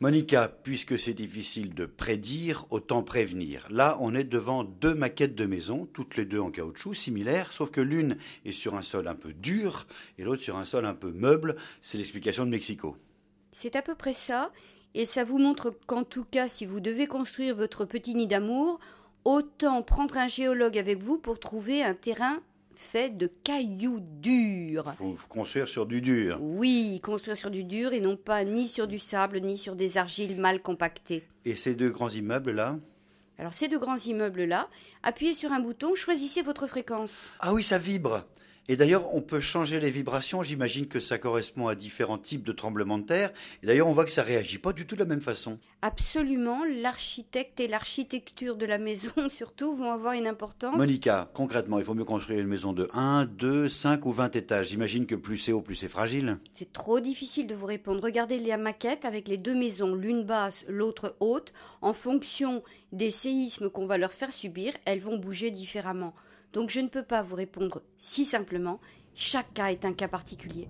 Monica, puisque c'est difficile de prédire, autant prévenir. Là, on est devant deux maquettes de maisons, toutes les deux en caoutchouc, similaires, sauf que l'une est sur un sol un peu dur et l'autre sur un sol un peu meuble. C'est l'explication de Mexico. C'est à peu près ça, et ça vous montre qu'en tout cas, si vous devez construire votre petit nid d'amour, autant prendre un géologue avec vous pour trouver un terrain fait de cailloux durs. Faut construire sur du dur. Oui, construire sur du dur et non pas ni sur du sable ni sur des argiles mal compactées. Et ces deux grands immeubles-là Alors ces deux grands immeubles-là, appuyez sur un bouton, choisissez votre fréquence. Ah oui, ça vibre. Et d'ailleurs, on peut changer les vibrations. J'imagine que ça correspond à différents types de tremblements de terre. Et d'ailleurs, on voit que ça réagit pas du tout de la même façon. Absolument, l'architecte et l'architecture de la maison surtout vont avoir une importance. Monica, concrètement, il faut mieux construire une maison de 1, 2, 5 ou 20 étages. J'imagine que plus c'est haut, plus c'est fragile. C'est trop difficile de vous répondre. Regardez la maquette avec les deux maisons, l'une basse, l'autre haute. En fonction des séismes qu'on va leur faire subir, elles vont bouger différemment. Donc je ne peux pas vous répondre si simplement. Chaque cas est un cas particulier.